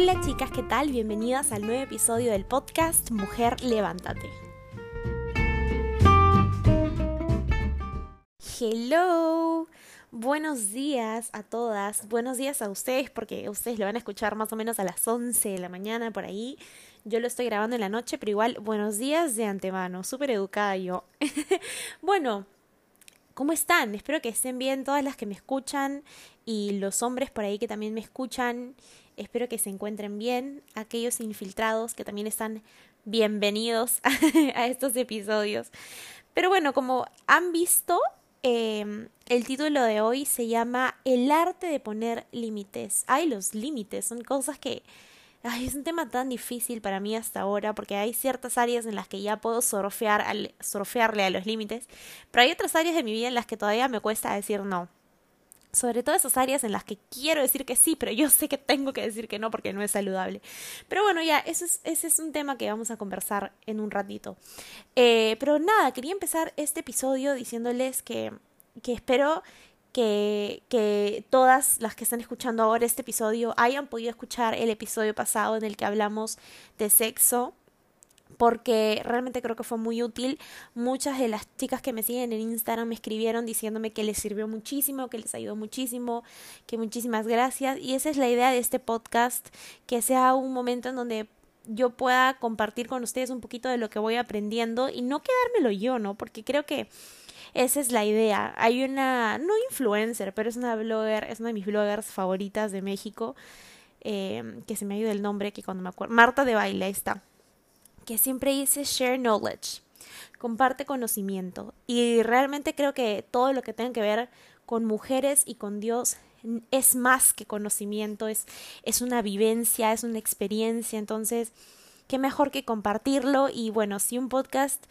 Hola chicas, ¿qué tal? Bienvenidas al nuevo episodio del podcast Mujer Levántate. Hello, buenos días a todas, buenos días a ustedes porque ustedes lo van a escuchar más o menos a las 11 de la mañana por ahí. Yo lo estoy grabando en la noche, pero igual buenos días de antemano, súper educada yo. bueno, ¿Cómo están? Espero que estén bien todas las que me escuchan y los hombres por ahí que también me escuchan. Espero que se encuentren bien. Aquellos infiltrados que también están bienvenidos a estos episodios. Pero bueno, como han visto, em, el título de hoy se llama El arte de poner límites. Hay los límites, son cosas que Ay, es un tema tan difícil para mí hasta ahora porque hay ciertas áreas en las que ya puedo surfear al, surfearle a los límites, pero hay otras áreas de mi vida en las que todavía me cuesta decir no. Sobre todo esas áreas en las que quiero decir que sí, pero yo sé que tengo que decir que no porque no es saludable. Pero bueno, ya, ese es, ese es un tema que vamos a conversar en un ratito. Eh, pero nada, quería empezar este episodio diciéndoles que, que espero que, que todas las que están escuchando ahora este episodio hayan podido escuchar el episodio pasado en el que hablamos de sexo porque realmente creo que fue muy útil. Muchas de las chicas que me siguen en Instagram me escribieron diciéndome que les sirvió muchísimo, que les ayudó muchísimo, que muchísimas gracias. Y esa es la idea de este podcast, que sea un momento en donde yo pueda compartir con ustedes un poquito de lo que voy aprendiendo y no quedármelo yo, ¿no? Porque creo que esa es la idea. Hay una, no influencer, pero es una blogger, es una de mis bloggers favoritas de México, eh, que se me ha ido el nombre, que cuando me acuerdo, Marta de Baile, está, que siempre dice share knowledge, comparte conocimiento. Y realmente creo que todo lo que tenga que ver con mujeres y con Dios es más que conocimiento, es, es una vivencia, es una experiencia, entonces, qué mejor que compartirlo y bueno, si un podcast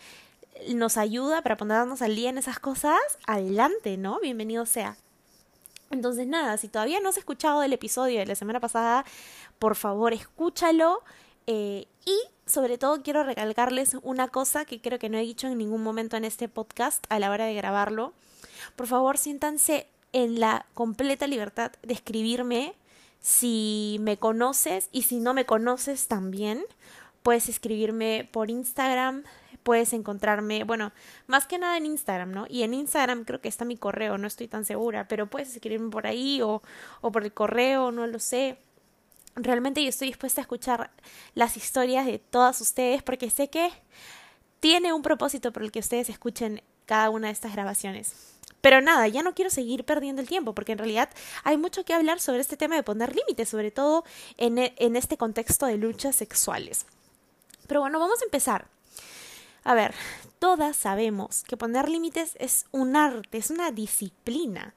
nos ayuda para ponernos al día en esas cosas, adelante, ¿no? Bienvenido sea. Entonces, nada, si todavía no has escuchado el episodio de la semana pasada, por favor, escúchalo. Eh, y sobre todo quiero recalcarles una cosa que creo que no he dicho en ningún momento en este podcast a la hora de grabarlo. Por favor, siéntanse en la completa libertad de escribirme si me conoces y si no me conoces también. Puedes escribirme por Instagram, puedes encontrarme, bueno, más que nada en Instagram, ¿no? Y en Instagram creo que está mi correo, no estoy tan segura, pero puedes escribirme por ahí o, o por el correo, no lo sé. Realmente yo estoy dispuesta a escuchar las historias de todas ustedes porque sé que tiene un propósito por el que ustedes escuchen cada una de estas grabaciones. Pero nada, ya no quiero seguir perdiendo el tiempo, porque en realidad hay mucho que hablar sobre este tema de poner límites, sobre todo en, en este contexto de luchas sexuales. Pero bueno, vamos a empezar. A ver, todas sabemos que poner límites es un arte, es una disciplina,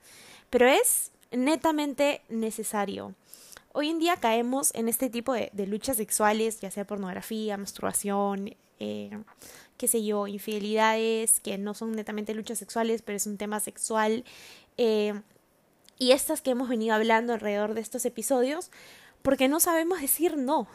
pero es netamente necesario. Hoy en día caemos en este tipo de, luchas sexuales, ya sea pornografía, masturbación, eh, qué sé yo, infidelidades, que no son netamente luchas sexuales, pero es un tema sexual. Eh, y estas que hemos venido hablando alrededor de estos episodios, porque no sabemos decir no.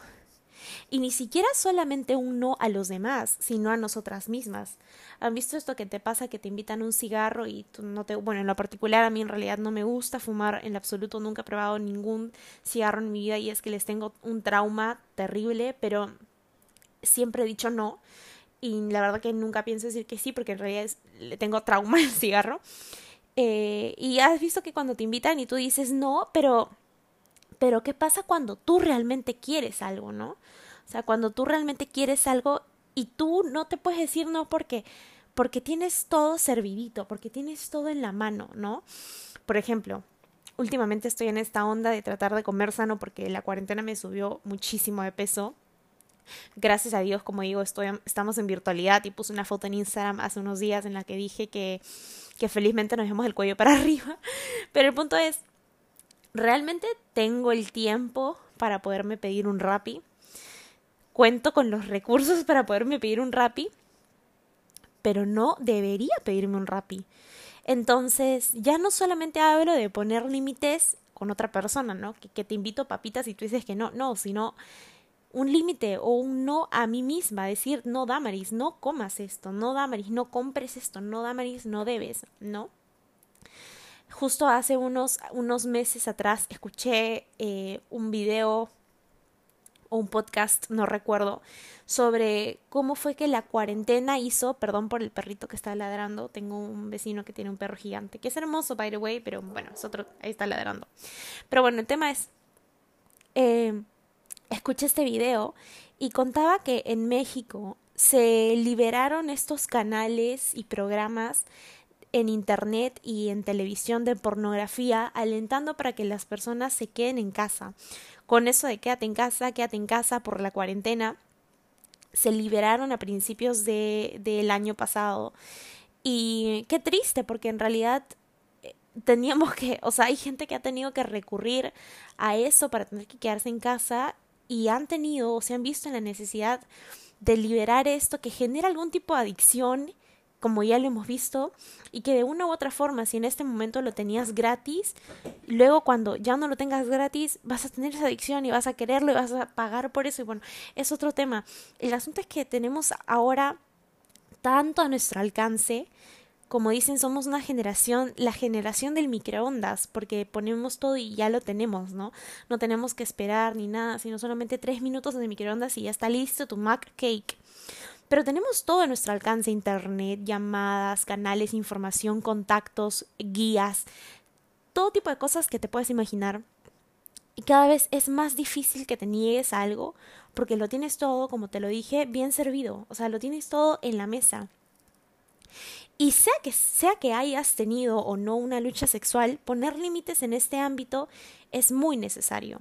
Y ni siquiera solamente un no a los demás, sino a nosotras mismas. ¿Han visto esto que te pasa que te invitan un cigarro y tú no te... Bueno, en lo particular a mí en realidad no me gusta fumar en lo absoluto, nunca he probado ningún cigarro en mi vida y es que les tengo un trauma terrible, pero siempre he dicho no. Y la verdad que nunca pienso decir que sí, porque en realidad le tengo trauma al cigarro. Eh, y has visto que cuando te invitan y tú dices no, pero pero ¿qué pasa cuando tú realmente quieres algo, no? O sea, cuando tú realmente quieres algo y tú no te puedes decir no porque porque tienes todo servidito, porque tienes todo en la mano, ¿no? Por ejemplo, últimamente estoy en esta onda de tratar de comer sano porque la cuarentena me subió muchísimo de peso. Gracias a Dios, como digo, estamos en virtualidad y puse una foto en Instagram hace unos días en la que dije que, que felizmente nos vemos el cuello para arriba. Pero el punto es, realmente tengo el tiempo para poderme pedir un Rappi. Cuento con los recursos para poderme pedir un Rappi, pero no debería pedirme un Rappi. Entonces, ya no solamente hablo de poner límites con otra persona, ¿no? Que, que te invito papitas y tú dices que no, no, sino un límite o un no a mí misma, decir, no, Damaris, no comas esto, no, Damaris, no compres esto, no, Damaris, no debes, ¿no? Justo hace unos, unos meses atrás escuché eh, un video o un podcast, no recuerdo, sobre cómo fue que la cuarentena hizo, perdón por el perrito que está ladrando, tengo un vecino que tiene un perro gigante, que es hermoso, by the way, pero bueno, es otro, ahí está ladrando. Pero bueno, el tema es, eh, escuché este video y contaba que en México se liberaron estos canales y programas en internet y en televisión de pornografía, alentando para que las personas se queden en casa. Con eso de quédate en casa, quédate en casa por la cuarentena, se liberaron a principios de, del año pasado. Y qué triste, porque en realidad eh, teníamos que, o sea, hay gente que ha tenido que recurrir a eso para tener que quedarse en casa y han tenido o se han visto en la necesidad de liberar esto que genera algún tipo de adicción como ya lo hemos visto, y que de una u otra forma, si en este momento lo tenías gratis, luego cuando ya no lo tengas gratis, vas a tener esa adicción y vas a quererlo y vas a pagar por eso. Y bueno, es otro tema. El asunto es que tenemos ahora tanto a nuestro alcance, como dicen, somos una generación, la generación del microondas, porque ponemos todo y ya lo tenemos, ¿no? No tenemos que esperar ni nada, sino solamente tres minutos de microondas y ya está listo tu Mac Cake. Pero tenemos todo a nuestro alcance, internet, llamadas, canales, información, contactos, guías, todo tipo de cosas que te puedes imaginar. Y cada vez es más difícil que te niegues algo porque lo tienes todo, como te lo dije, bien servido. O sea, lo tienes todo en la mesa. Y sea que, sea que hayas tenido o no una lucha sexual, poner límites en este ámbito es muy necesario.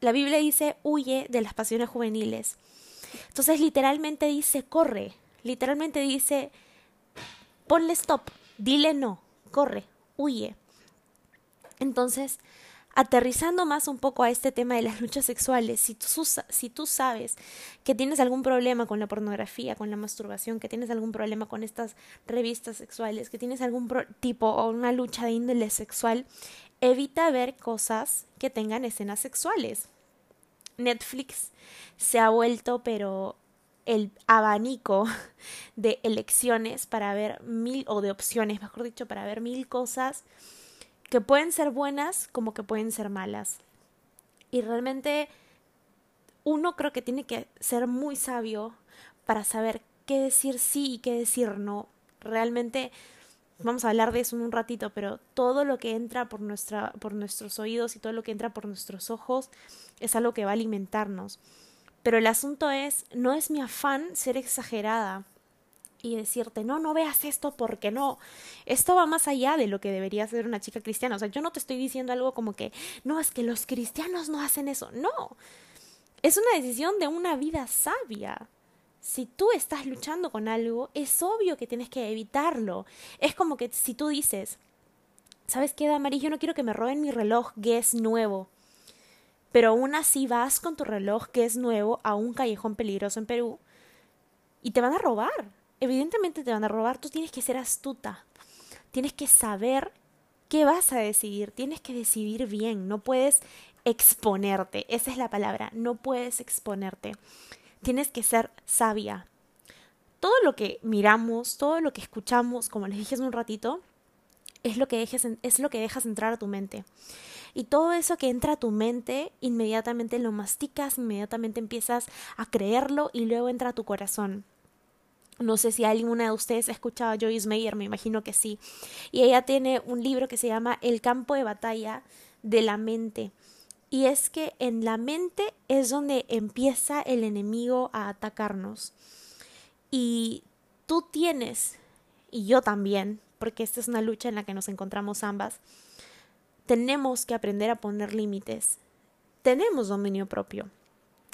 La Biblia dice, huye de las pasiones juveniles. Entonces literalmente dice, corre, literalmente dice, ponle stop, dile no, corre, huye. Entonces, aterrizando más un poco a este tema de las luchas sexuales, si tú, si tú sabes que tienes algún problema con la pornografía, con la masturbación, que tienes algún problema con estas revistas sexuales, que tienes algún tipo o una lucha de índole sexual, evita ver cosas que tengan escenas sexuales. Netflix se ha vuelto, pero el abanico de elecciones para ver mil, o de opciones, mejor dicho, para ver mil cosas que pueden ser buenas como que pueden ser malas. Y realmente uno creo que tiene que ser muy sabio para saber qué decir sí y qué decir no. Realmente vamos a hablar de eso en un ratito, pero todo lo que entra por, nuestra, por nuestros oídos y todo lo que entra por nuestros ojos es algo que va a alimentarnos. Pero el asunto es, no es mi afán ser exagerada y decirte, no, no veas esto porque no. Esto va más allá de lo que debería ser una chica cristiana. O sea, yo no te estoy diciendo algo como que, no, es que los cristianos no hacen eso. No. Es una decisión de una vida sabia si tú estás luchando con algo, es obvio que tienes que evitarlo. Es como que si tú dices, ¿sabes qué, Damaris? Yo no quiero que me roben mi reloj que es nuevo. Pero aún así vas con tu reloj que es nuevo a un callejón peligroso en Perú y te van a robar. Evidentemente te van a robar. Tú tienes que ser astuta. Tienes que saber qué vas a decidir. Tienes que decidir bien. No puedes exponerte. Esa es la palabra. No puedes exponerte tienes que ser sabia. Todo lo que miramos, todo lo que escuchamos, como les dije hace un ratito, es lo que dejes, es lo que dejas entrar a tu mente. Y todo eso que entra a tu mente, inmediatamente lo masticas, inmediatamente empiezas a creerlo y luego entra a tu corazón. No sé si alguna de ustedes ha escuchado a Joyce Meyer, me imagino que sí. Y ella tiene un libro que se llama El campo de batalla de la mente. Y es que en la mente es donde empieza el enemigo a atacarnos. Y tú tienes, y yo también, porque esta es una lucha en la que nos encontramos ambas, tenemos que aprender a poner límites. Tenemos dominio propio.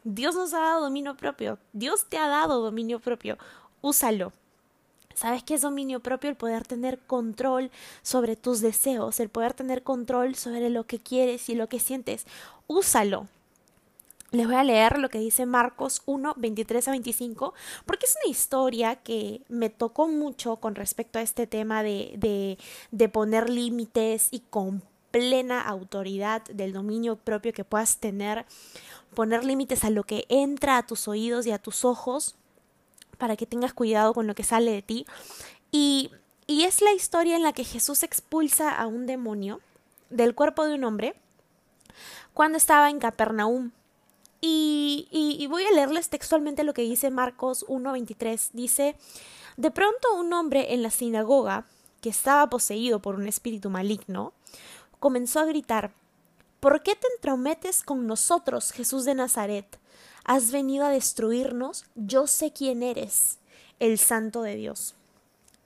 Dios nos ha dado dominio propio. Dios te ha dado dominio propio. Úsalo. ¿Sabes qué es dominio propio? El poder tener control sobre tus deseos, el poder tener control sobre lo que quieres y lo que sientes. Úsalo. Les voy a leer lo que dice Marcos 1, 23 a 25, porque es una historia que me tocó mucho con respecto a este tema de, de, de poner límites y con plena autoridad del dominio propio que puedas tener, poner límites a lo que entra a tus oídos y a tus ojos para que tengas cuidado con lo que sale de ti. Y, y es la historia en la que Jesús expulsa a un demonio del cuerpo de un hombre cuando estaba en Capernaum. Y, y, voy a leerles textualmente lo que dice Marcos 1.23. Dice, de pronto un hombre en la sinagoga, que estaba poseído por un espíritu maligno, comenzó a gritar, ¿Por qué te entrometes con nosotros, Jesús de Nazaret? ¿Has venido a destruirnos? Yo sé quién eres, el Santo de Dios.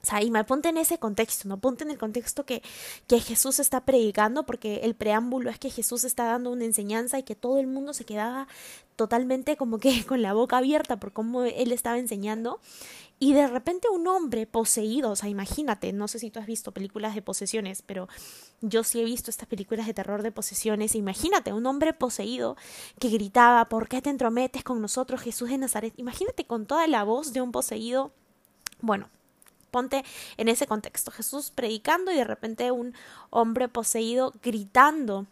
O sea, y me ponte en ese contexto, no ponte en el contexto que, que Jesús está predicando, porque el preámbulo es que Jesús está dando una enseñanza y que todo el mundo se quedaba totalmente como que con la boca abierta por cómo él estaba enseñando. Y de repente un hombre poseído, o sea, imagínate, no sé si tú has visto películas de posesiones, pero yo sí he visto estas películas de terror de posesiones. Imagínate, un hombre poseído que gritaba, ¿por qué te entrometes con nosotros, Jesús de Nazaret? Imagínate con toda la voz de un poseído. Bueno, Ponte en ese contexto. Jesús predicando y de repente un hombre poseído gritando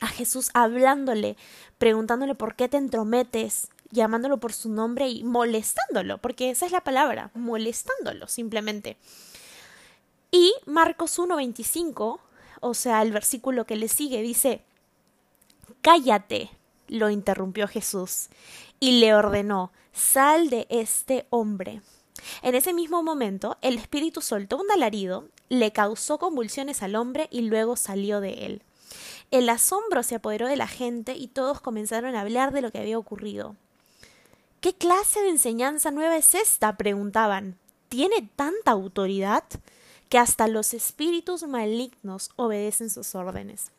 a Jesús, hablándole, preguntándole por qué te entrometes, llamándolo por su nombre y molestándolo, porque esa es la palabra, molestándolo simplemente. Y Marcos 1.25, o sea, el versículo que le sigue, dice, Cállate, lo interrumpió Jesús, y le ordenó, Sal de este hombre. En ese mismo momento, el espíritu soltó un alarido, le causó convulsiones al hombre y luego salió de él. El asombro se apoderó de la gente y todos comenzaron a hablar de lo que había ocurrido. ¿Qué clase de enseñanza nueva es esta? preguntaban. ¿Tiene tanta autoridad que hasta los espíritus malignos obedecen sus órdenes?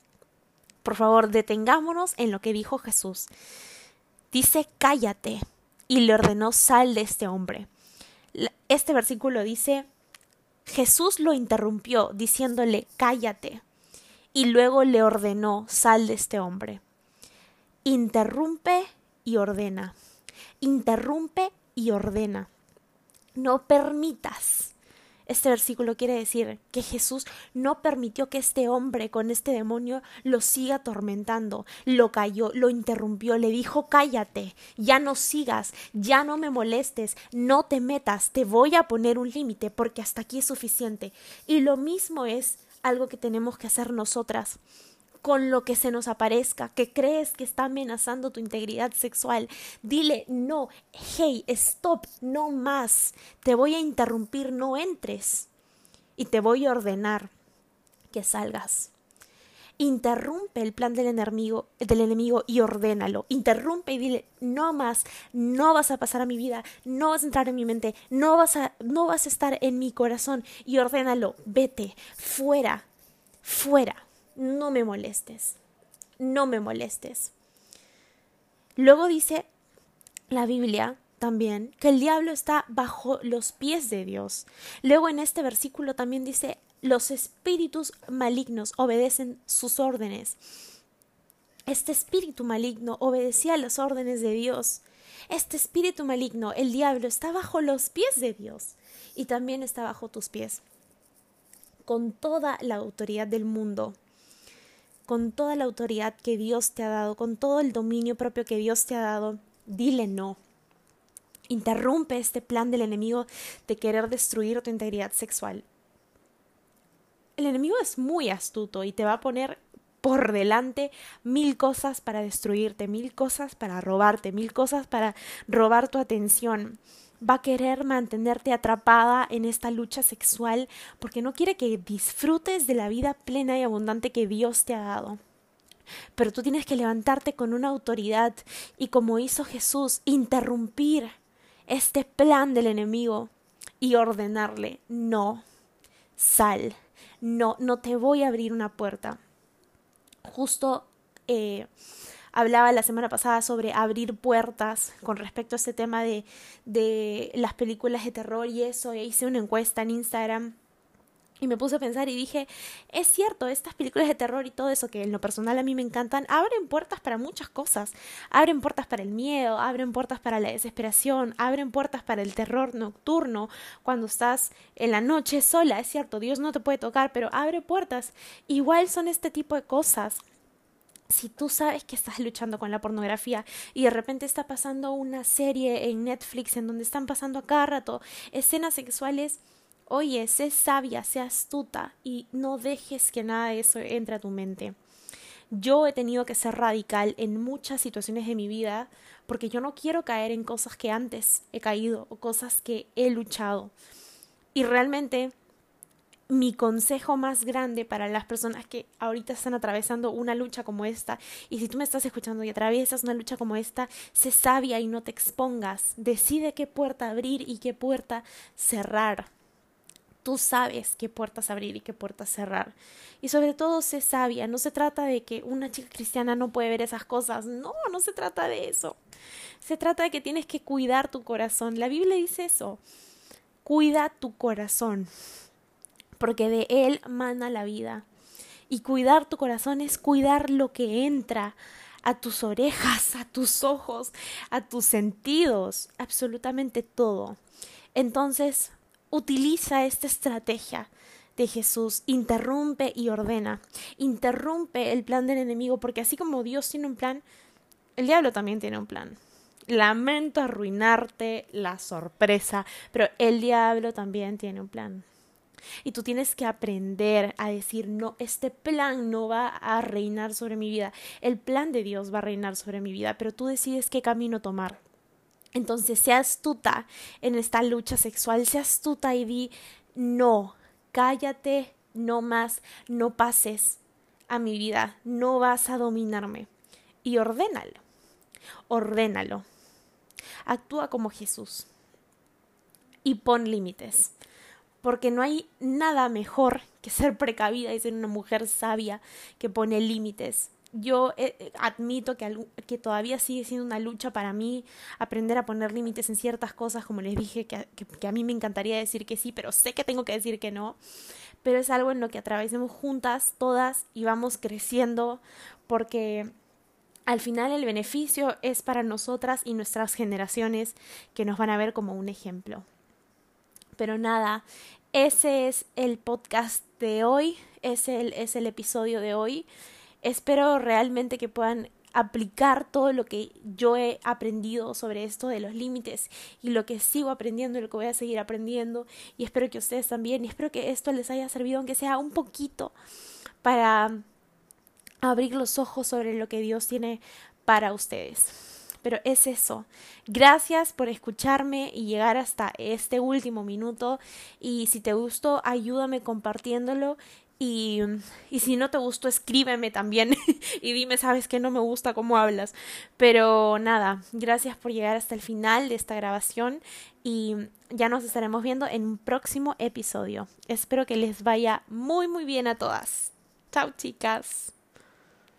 Por favor, detengámonos en lo que dijo Jesús. Dice, cállate, y le ordenó, sal de este hombre este versículo dice, Jesús lo interrumpió diciéndole, cállate, y luego le ordenó, sal de este hombre. Interrumpe y ordena. Interrumpe y ordena. No permitas este versículo quiere decir que Jesús no permitió que este hombre con este demonio lo siga atormentando, lo cayó, lo interrumpió, le dijo cállate, ya no sigas, ya no me molestes, no te metas, te voy a poner un límite porque hasta aquí es suficiente. Y lo mismo es algo que tenemos que hacer nosotras con lo que se nos aparezca, que crees que está amenazando tu integridad sexual. Dile, no, hey, stop, no más. Te voy a interrumpir, no entres. Y te voy a ordenar que salgas. Interrumpe el plan del enemigo, del enemigo y ordénalo. Interrumpe y dile, no más, no vas a pasar a mi vida, no vas a entrar en mi mente, no vas a, no vas a estar en mi corazón. Y ordénalo, vete, fuera, fuera no me molestes, no me molestes. Luego dice la Biblia también que el diablo está bajo los pies de Dios. Luego en este versículo también dice, los espíritus malignos obedecen sus órdenes. Este espíritu maligno obedecía las órdenes de Dios. Este espíritu maligno, el diablo, está bajo los pies de Dios y también está bajo tus pies. Con toda la autoridad del mundo, con toda la autoridad que Dios te ha dado, con todo el dominio propio que Dios te ha dado, dile no. Interrumpe este plan del enemigo de querer destruir tu integridad sexual. El enemigo es muy astuto y te va a poner por delante mil cosas para destruirte, mil cosas para robarte, mil cosas para robar tu atención va a querer mantenerte atrapada en esta lucha sexual porque no quiere que disfrutes de la vida plena y abundante que Dios te ha dado. Pero tú tienes que levantarte con una autoridad y como hizo Jesús, interrumpir este plan del enemigo y ordenarle, no, sal, no, no te voy a abrir una puerta. Justo eh, hablaba la semana pasada sobre abrir puertas con respecto a este tema de, de las películas de terror y eso, e hice una encuesta en Instagram y me puse a pensar y dije, es cierto, estas películas de terror y todo eso que en lo personal a mí me encantan, abren puertas para muchas cosas. Abren puertas para el miedo, abren puertas para la desesperación, abren puertas para el terror nocturno cuando estás en la noche sola. Es cierto, Dios no te puede tocar, pero abre puertas. Igual son este tipo de cosas si tú sabes que estás luchando con la pornografía y de repente está pasando una serie en Netflix en donde están pasando a cada rato escenas sexuales, oye, sé sabia, sé astuta y no dejes que nada de eso entre a tu mente. Yo he tenido que ser radical en muchas situaciones de mi vida porque yo no quiero caer en cosas que antes he caído o cosas que he luchado. Y realmente mi consejo más grande para las personas que ahorita están atravesando una lucha como esta, y si tú me estás escuchando y atraviesas una lucha como esta, sé sabia y no te expongas, decide qué puerta abrir y qué puerta cerrar. Tú sabes qué puertas abrir y qué puertas cerrar. Y sobre todo, sé sabia. No se trata de que una chica cristiana no puede ver esas cosas. No, no se trata de eso. Se trata de que tienes que cuidar tu corazón. La Biblia dice eso. Cuida tu corazón. Porque de él mana la vida. Y cuidar tu corazón es cuidar lo que entra a tus orejas, a tus ojos, a tus sentidos, absolutamente todo. Entonces, utiliza esta estrategia de Jesús, interrumpe y ordena, interrumpe el plan del enemigo, porque así como Dios tiene un plan, el diablo también tiene un plan. Lamento arruinarte la sorpresa, pero el diablo también tiene un plan. Y tú tienes que aprender a decir, no, este plan no va a reinar sobre mi vida, el plan de Dios va a reinar sobre mi vida, pero tú decides qué camino tomar. Entonces, sea astuta en esta lucha sexual, sea astuta y di, no, cállate, no más, no pases a mi vida, no vas a dominarme. Y ordénalo, ordénalo. Actúa como Jesús y pon límites, porque no hay nada mejor que ser precavida y ser una mujer sabia que pone límites yo eh, eh, admito que, todavía sigue siendo una lucha para mí aprender a poner límites en ciertas cosas, como les dije, que, que, a mí me encantaría decir que sí, pero sé que tengo que decir que no. Pero es algo en lo que atravesemos juntas, todas, y vamos creciendo, porque al final el beneficio es para nosotras y nuestras generaciones que nos van a ver como un ejemplo. Pero nada, ese es el podcast de hoy, ese es el episodio de hoy espero realmente que puedan aplicar todo lo que yo he aprendido sobre esto de los límites y lo que sigo aprendiendo y lo que voy a seguir aprendiendo y espero que ustedes también y espero que esto les haya servido aunque sea un poquito para abrir los ojos sobre lo que Dios tiene para ustedes. Pero es eso. Gracias por escucharme y llegar hasta este último minuto. Y si te gustó, ayúdame compartiéndolo y, y, si no te gustó, escríbeme también y dime, sabes que no me gusta cómo hablas. Pero nada, gracias por llegar hasta el final de esta grabación y ya nos estaremos viendo en un próximo episodio. Espero que les vaya muy muy bien a todas. Chao chicas.